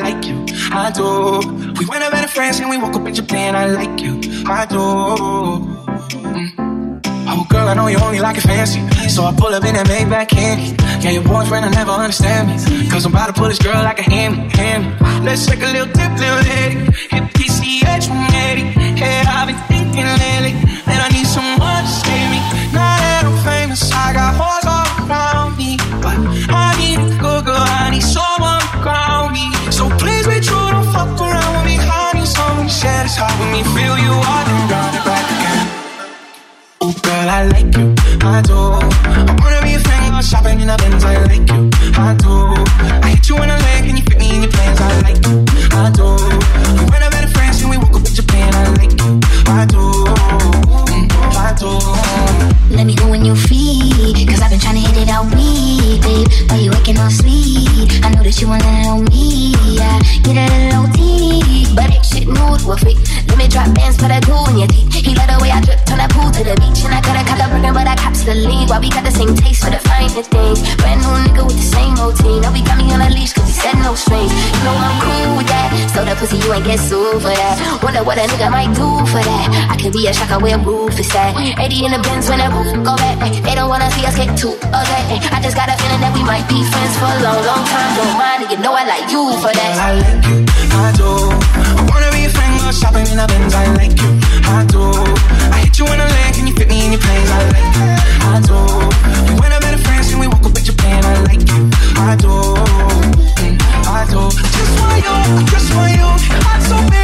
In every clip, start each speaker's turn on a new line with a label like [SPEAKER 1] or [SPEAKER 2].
[SPEAKER 1] I like you, I do. We went over to France and we woke up in Japan. I like you, I do.
[SPEAKER 2] Mm. Oh girl, I know you only like it fancy, so I pull up in that Maybach candy. Yeah, your boyfriend will never understand me, cause I'm about to pull this girl like a hand, hand. Let's take a little dip, little lady, hit PCH 180. Yeah, I've been thinking lately that I need someone to save me. Now that I'm famous, I got hoes all around. making me feel you are and again. Oh girl, I like you, I do. I wanna be a fan, i shopping in a Benz. I like you, I do. I hit you in the leg and you fit me in your plans. I like you, I do. We went up in France and we woke up in Japan. I like you, I do. Mm, I do. Let me go when you're free, i I've been trying hit it all week, babe. Why you waking all sleep? I know that you wanna know me, yeah. fool for that. Wonder what a nigga might do for that. I could be a shocker where roof is at. 80 in the Benz when that roof go back. They don't wanna see us get too okay. I just got a feeling that we might be friends for a long, long time. Don't mind it, you know I like you for that.
[SPEAKER 3] I like you, I do. I wanna be a friend, go shopping in the
[SPEAKER 2] Benz.
[SPEAKER 3] I like you, I do. I
[SPEAKER 2] hit
[SPEAKER 3] you in the leg,
[SPEAKER 2] can you
[SPEAKER 3] fit me in your plans? I like you, I do. You went up in France and we woke up in Japan. I like you, I do. Mm, I do. Just for you, just for you, I'm so big.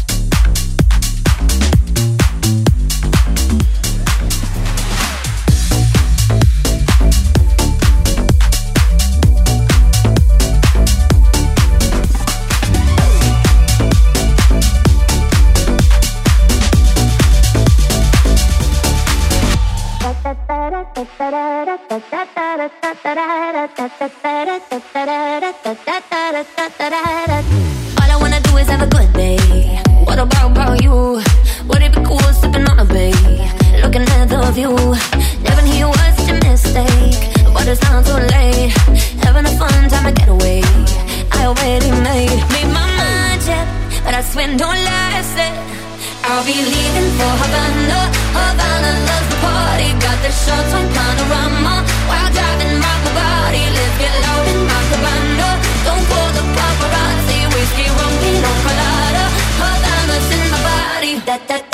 [SPEAKER 4] and don't last it. Eh. I'll be leaving for Havana. Havana loves the party. Got the shots on panorama while driving my Bugatti. Let's get loud in my cabana. Don't call the paparazzi. Whiskey, rum, piña colada. Havana's in my body. That that.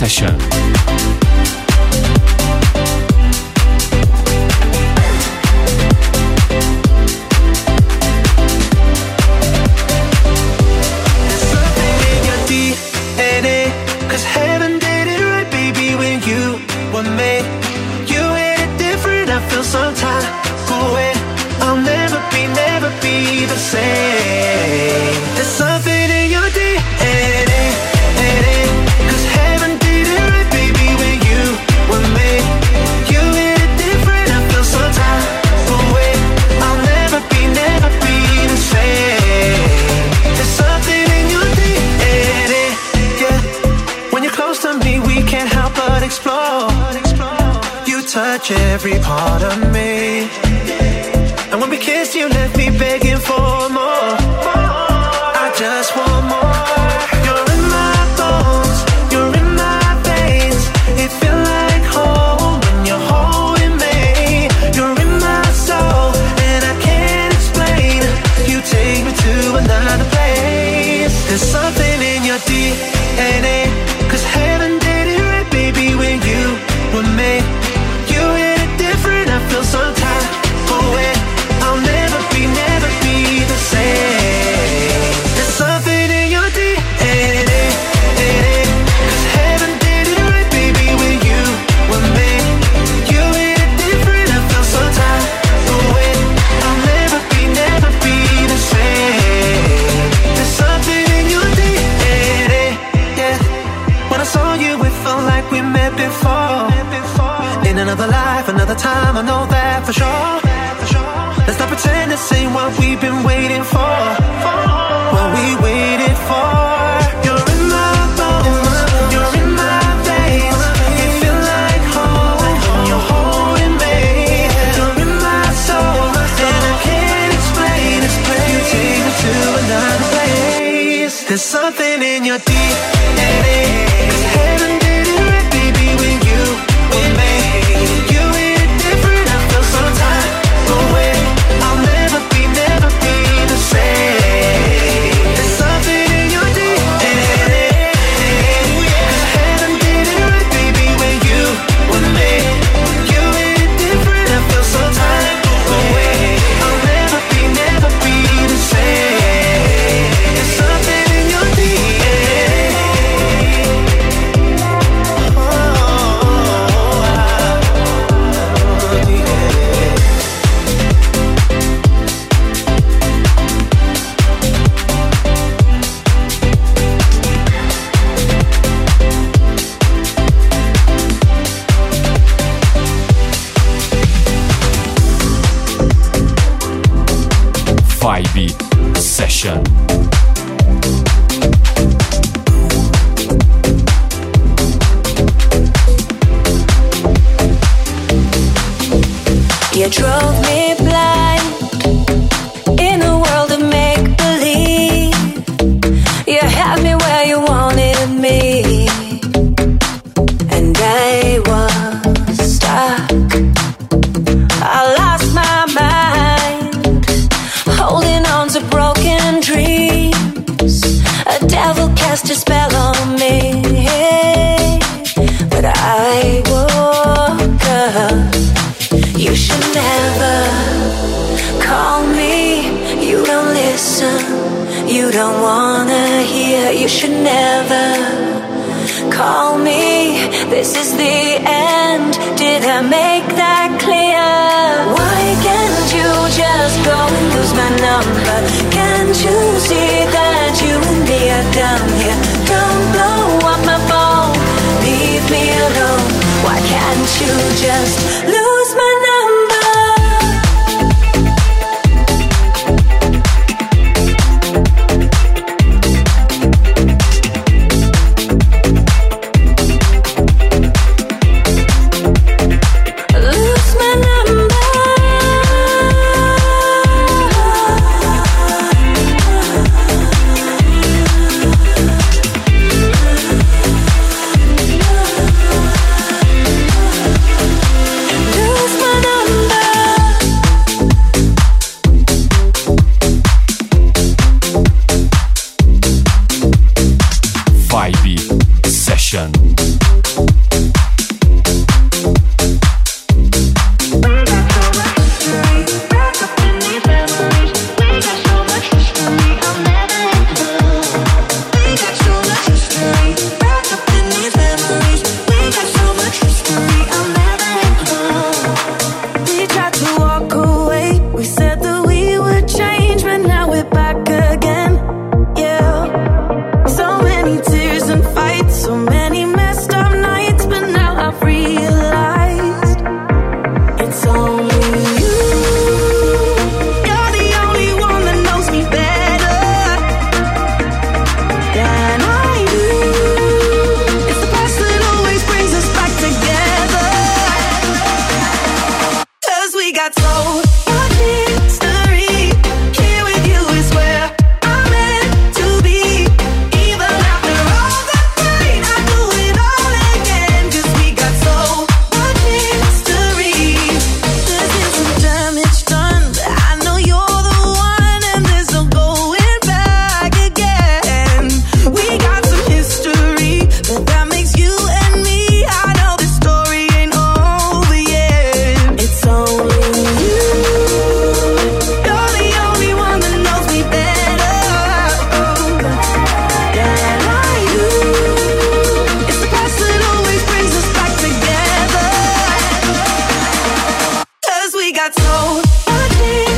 [SPEAKER 1] 再选。
[SPEAKER 5] slow melody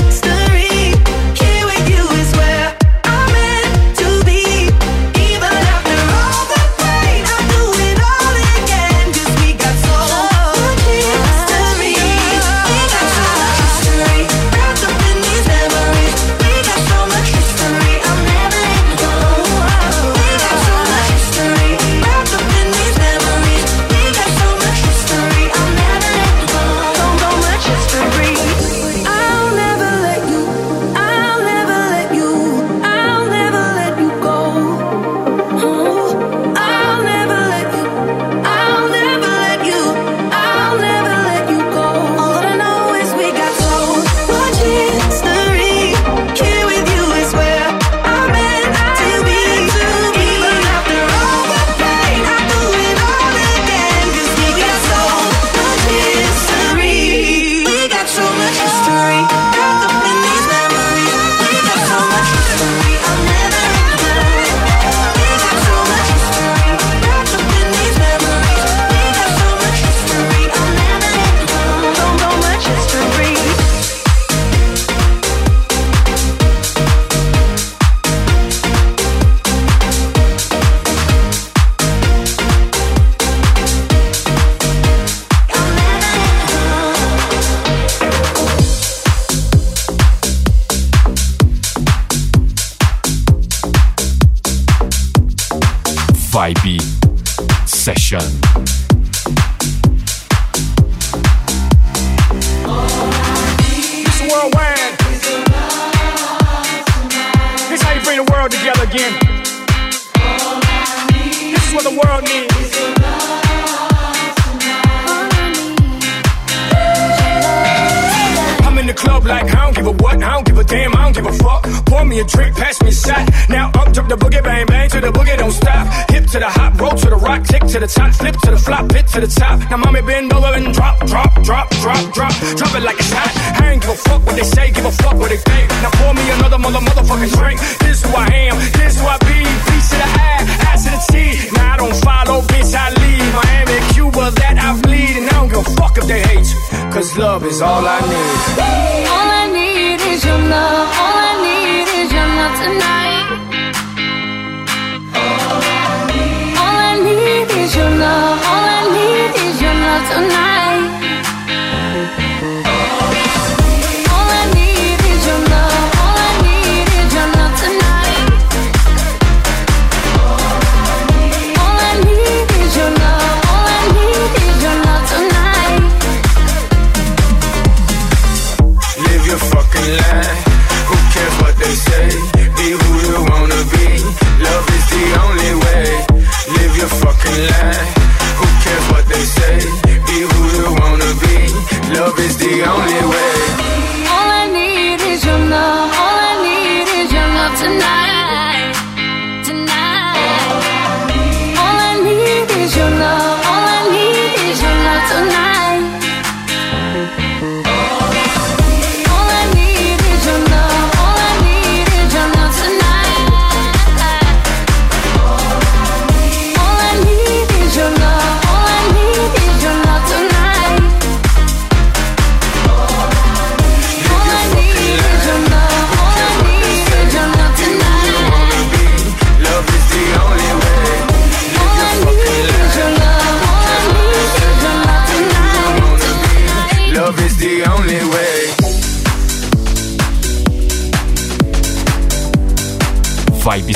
[SPEAKER 6] bring the world together again. This is what the world needs. the club like I don't give a what, I don't give a damn, I don't give a fuck. Pour me a drink, pass me a shot. Now up jump the boogie, bang bang to the boogie, don't stop. Hip to the hop, roll to the rock, tick to the top, flip to the flop, hit to the top. Now mommy bend over and drop, drop, drop, drop, drop, drop it like it's hot. I ain't give a fuck what they say, give a fuck what they think. Now pour me another mother motherfucking drink. This who I am, this who I be. Piece of the eye, eye to the T. Now I don't follow, bitch, I leave. Miami, Cuba, that I bleed don't give a fuck if they hate you. Cause love is all I
[SPEAKER 7] need. All I need is your love. All I need is your love tonight. All I need is your love. All I need is your love tonight.
[SPEAKER 8] Who cares what they say? Be who you wanna be. Love is the only way.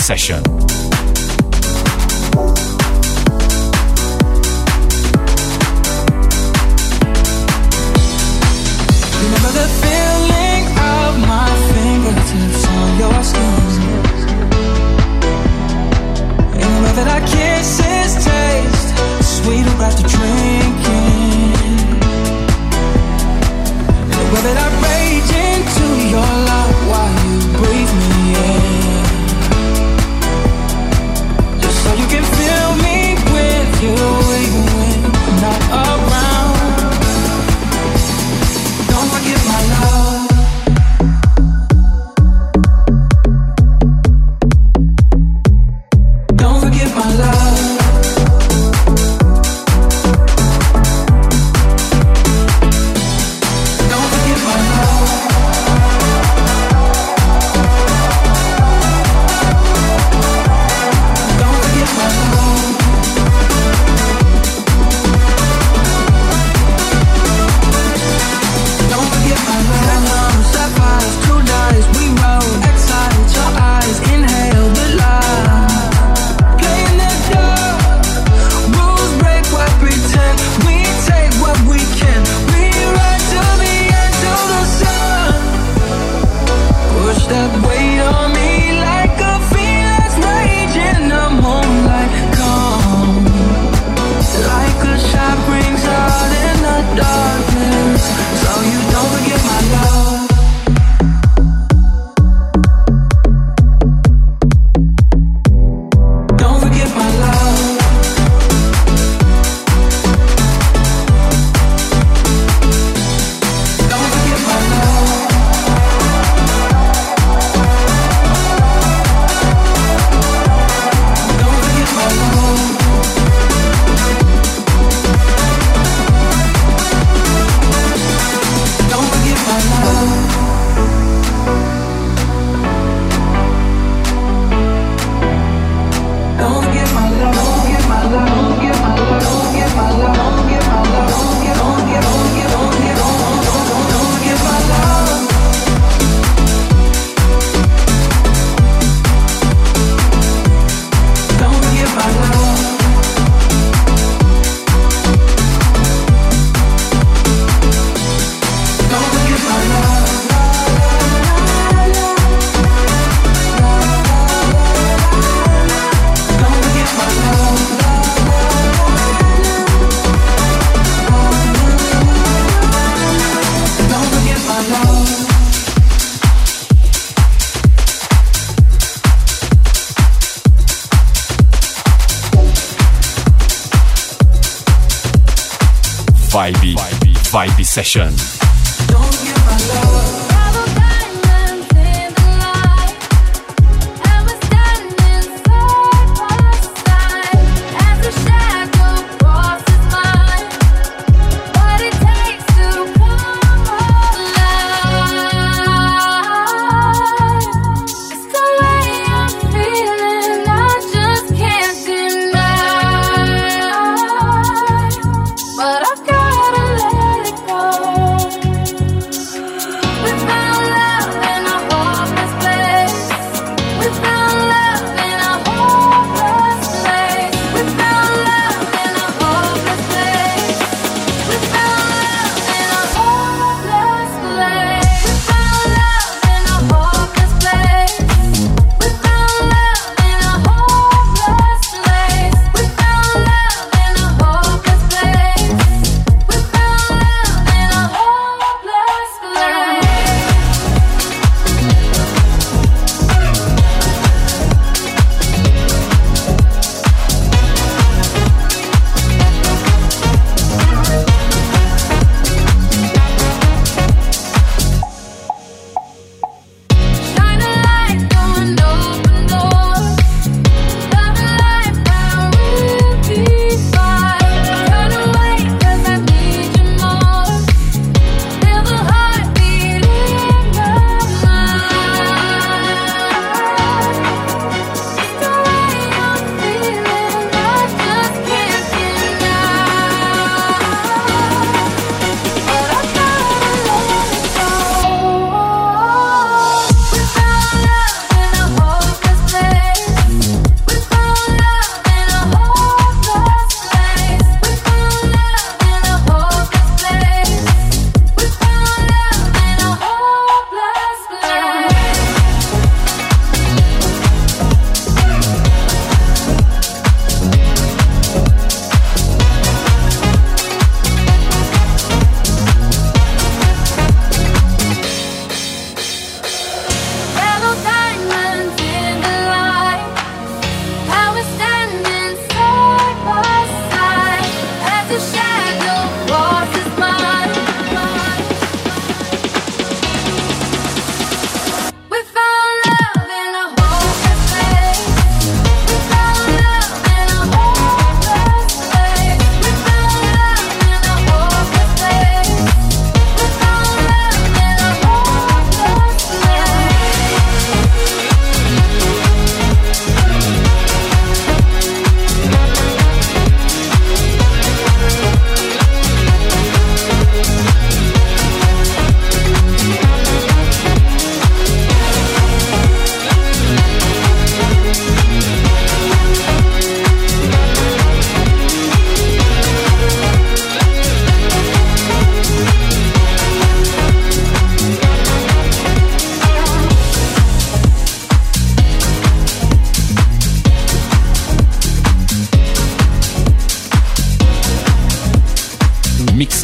[SPEAKER 1] session. session.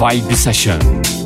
[SPEAKER 9] Vibe Session.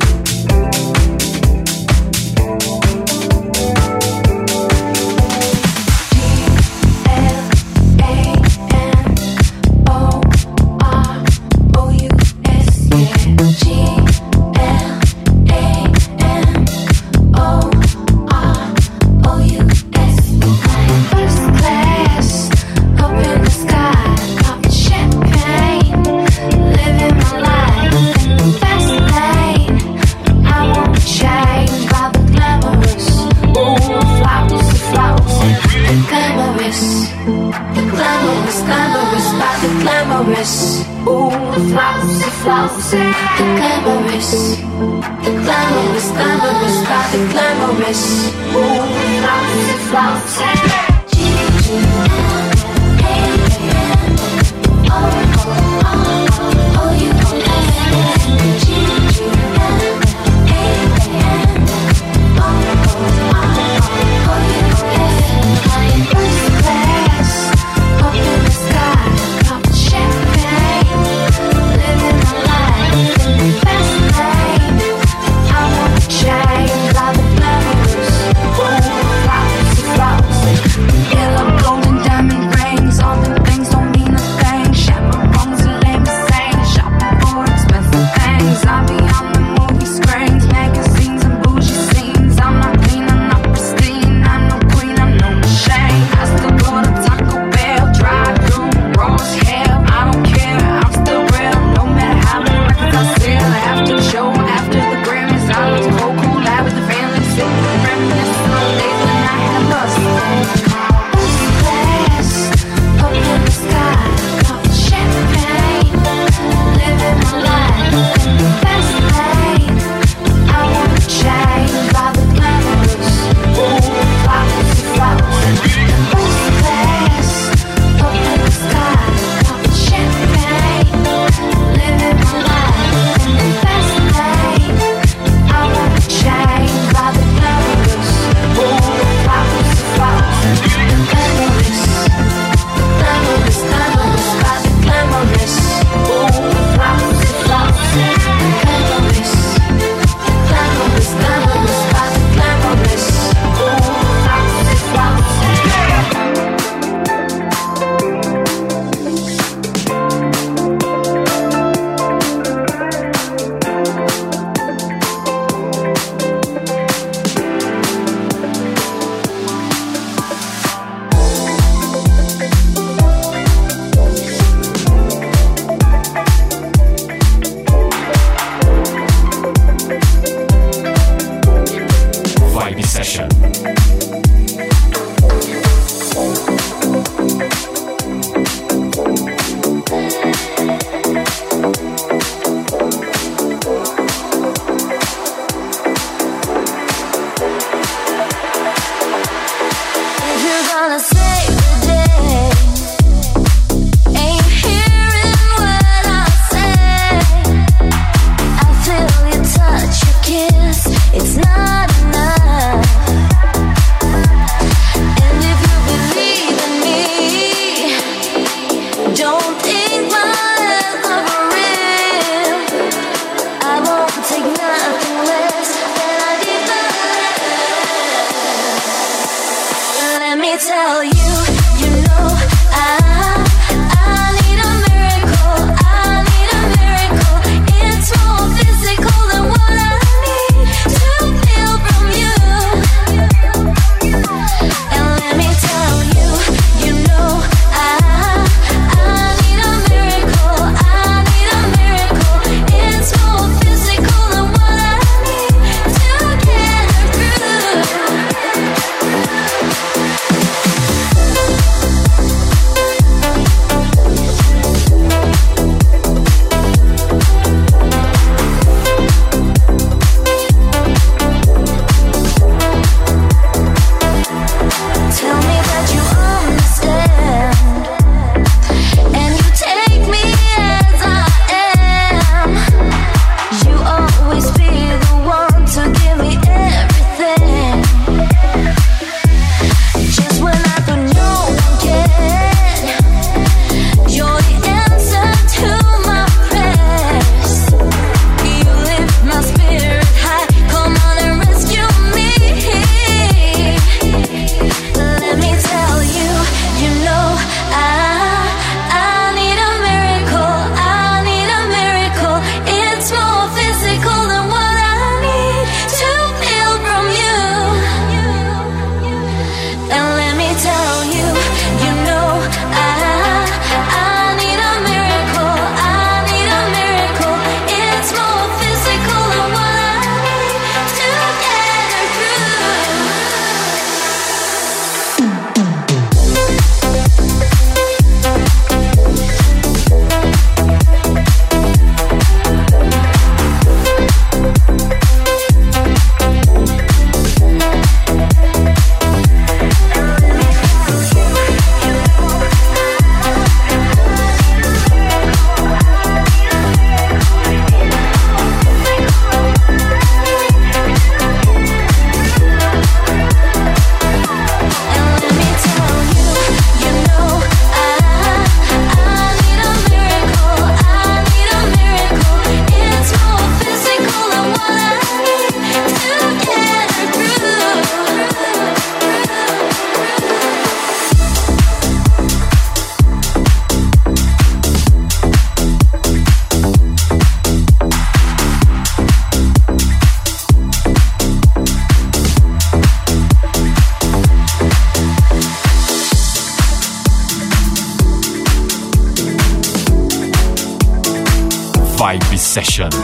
[SPEAKER 9] session. What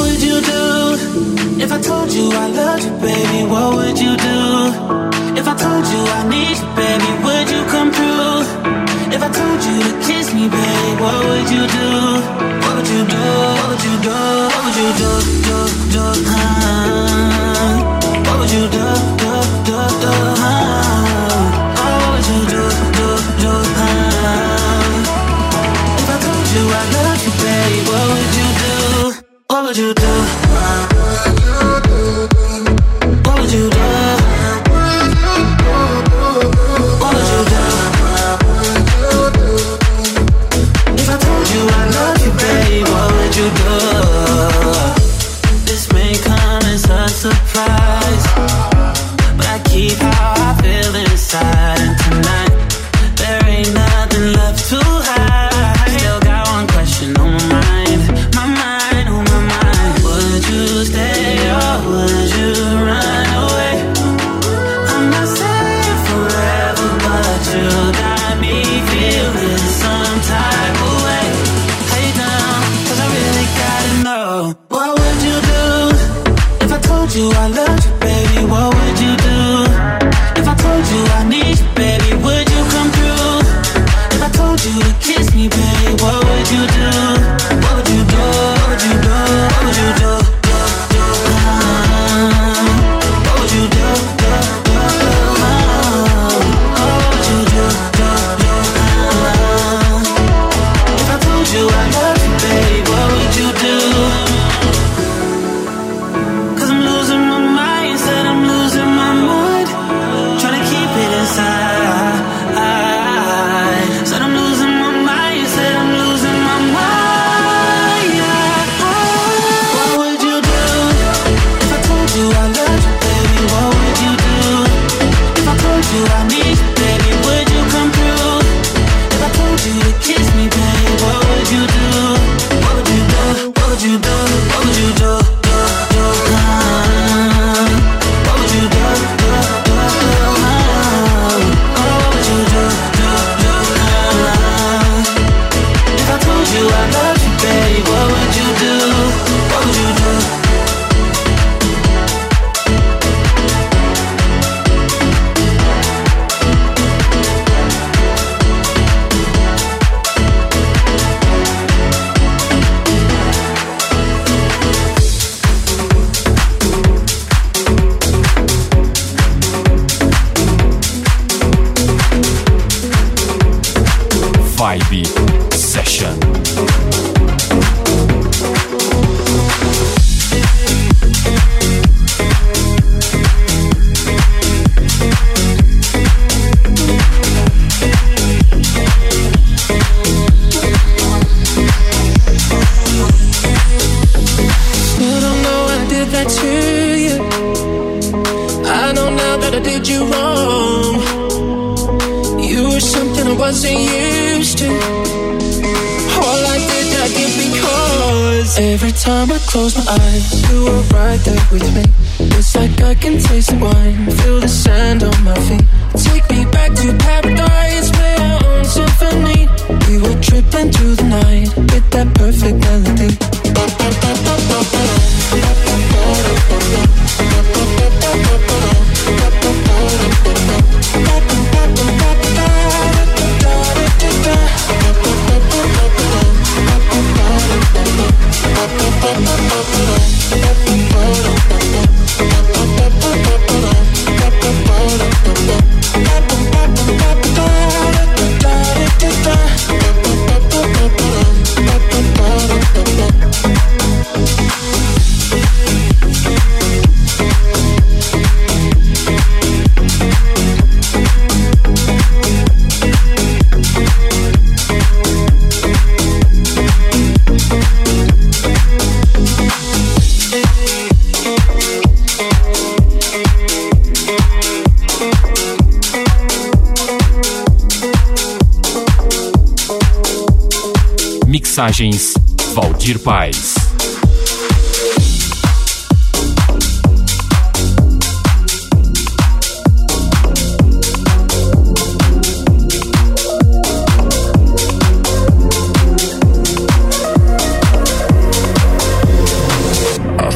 [SPEAKER 10] would you do if I told you I loved you, baby? What would you do if I told you I need you, baby? Would you come through? If I told you to kiss me, baby, what would you do? What would you do? What would you do? What would you do? do, do? would you do?
[SPEAKER 9] I Valdir Paz.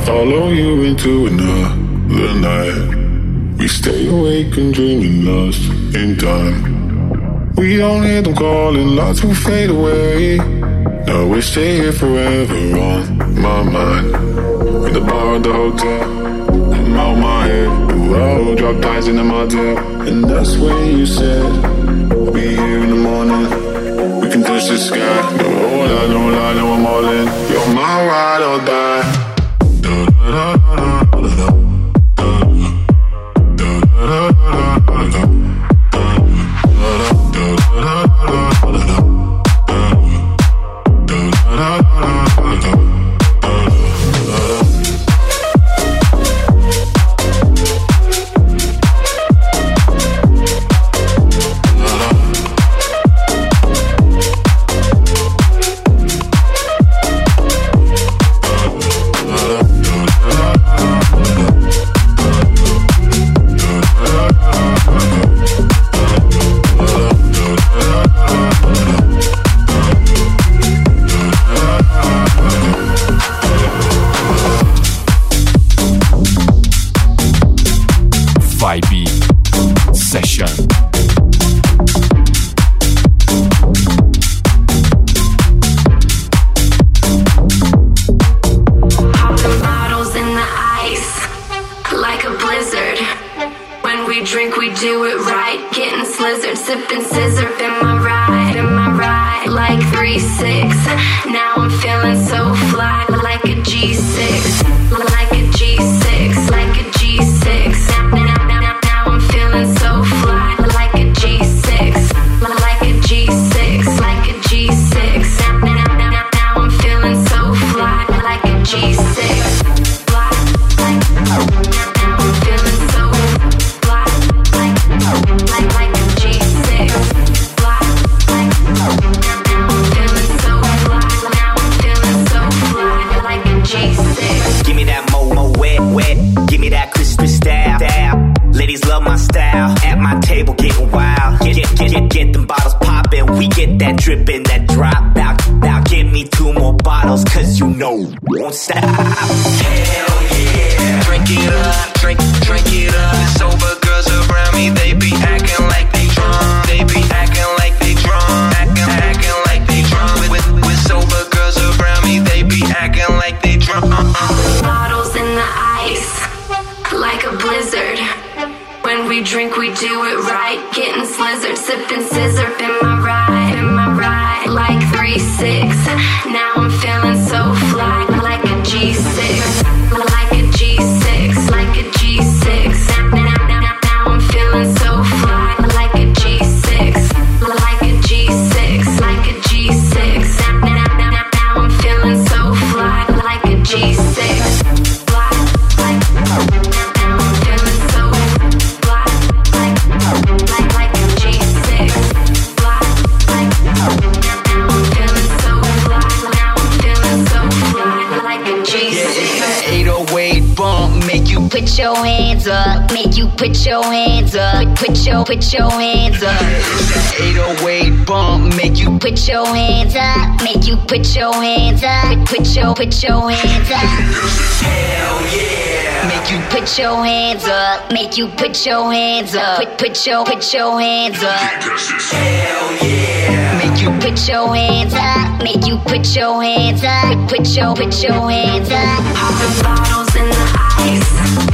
[SPEAKER 11] Follow you into another night. We stay awake and dreaming lost in time. We don't hear them calling, lots will fade away. Always stay here forever on my mind. In the bar of the hotel, I'm out my head. Whoa, drop ties in the motel. And that's when you said, I'll be here in the morning. We can touch the sky. No, hold on, no lie, no, I'm all in. You're my ride or die. Da, da, da. love.
[SPEAKER 12] put your hands up. That 808 bump make you put your hands up, make you put your hands up, put your put your hands up. Hell yeah! Make you put your hands up, make you put your hands up, put put your put your hands up. Hell yeah! Make you put your hands up, make you put your hands up, put your put your hands up. Popping bottles in the ice.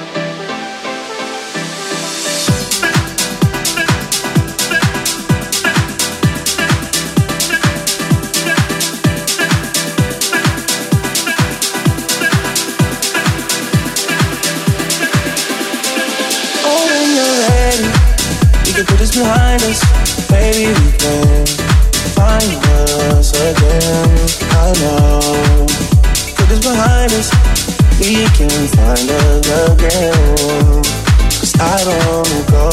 [SPEAKER 13] find us, maybe we can find us again. I know. Put this behind us, we can find us again. Cause I don't wanna go.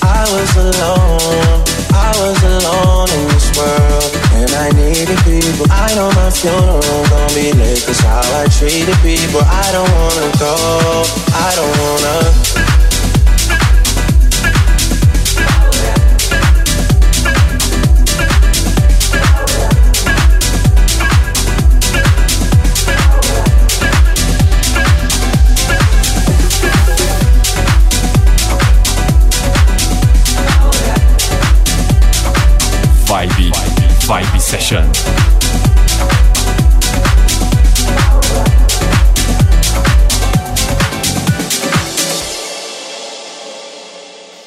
[SPEAKER 13] I was alone, I was alone in this world, and I needed people. I know my funeral gon' be late, cause how I treated people. I don't wanna go, I don't wanna.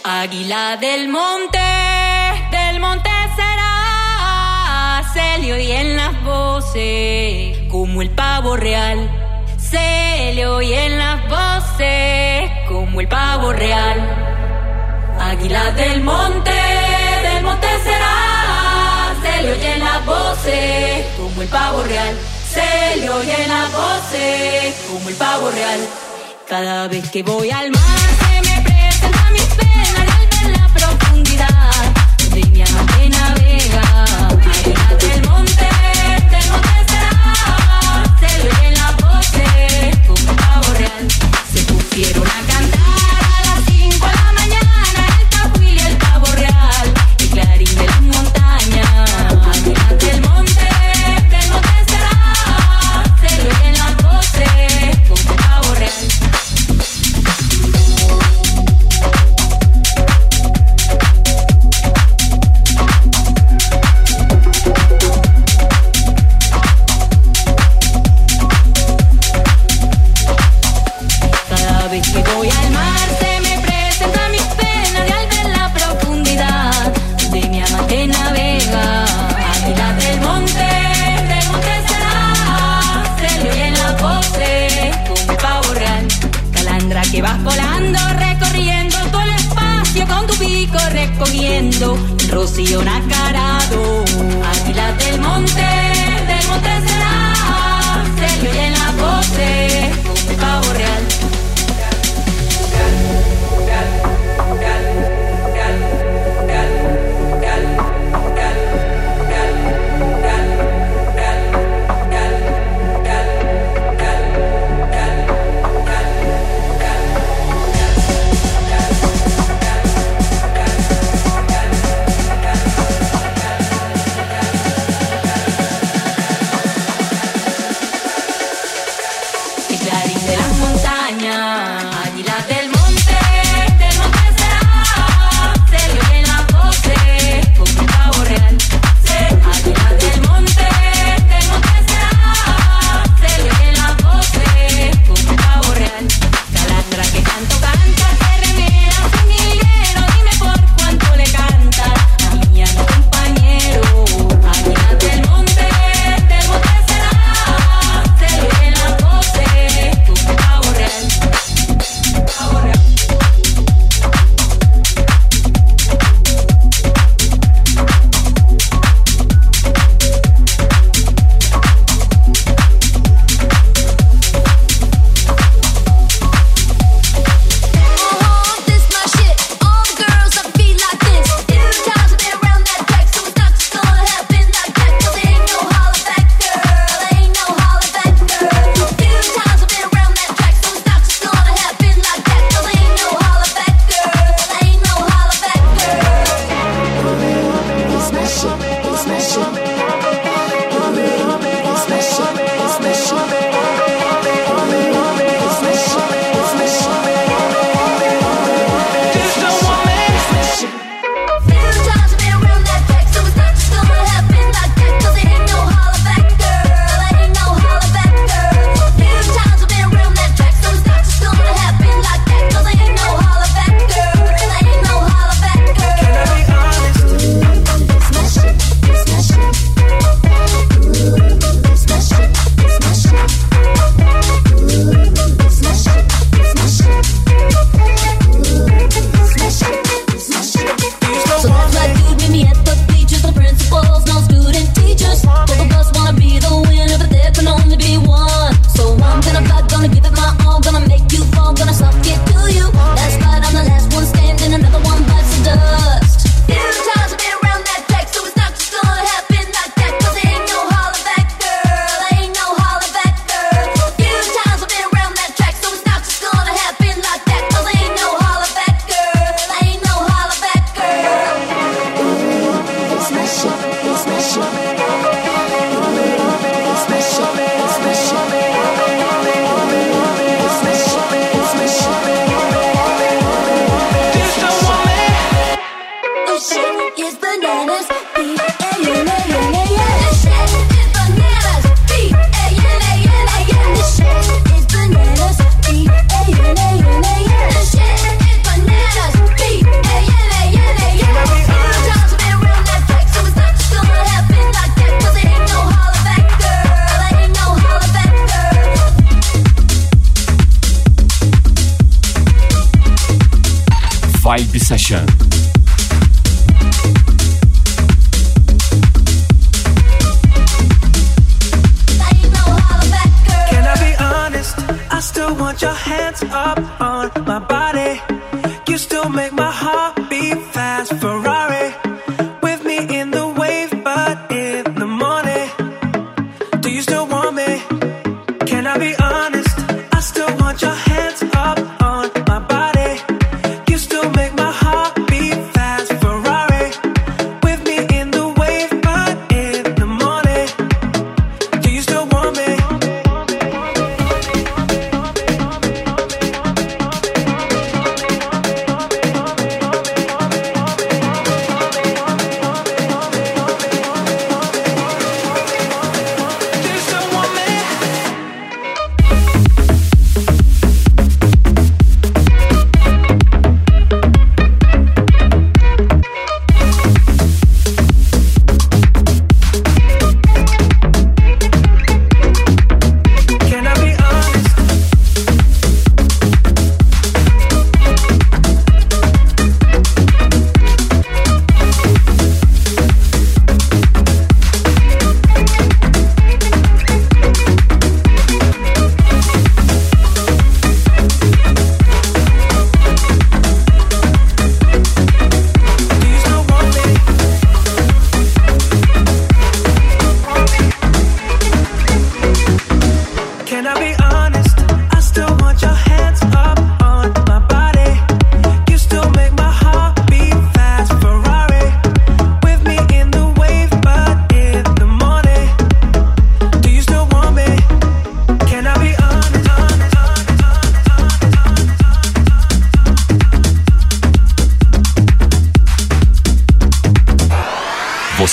[SPEAKER 14] Águila del monte, del monte será, se le en las voces, como el pavo real. Se le oyen las voces, como el pavo real. Águila del monte se le oyen la voces como el pavo real. Se le oyen la voces como el pavo real. Cada vez que voy al mar se me presenta mi pena al ver la profundidad de mi alma que navega. del monte, del monte será. Se le oyen las voces como el pavo real. Se pusieron a cantar.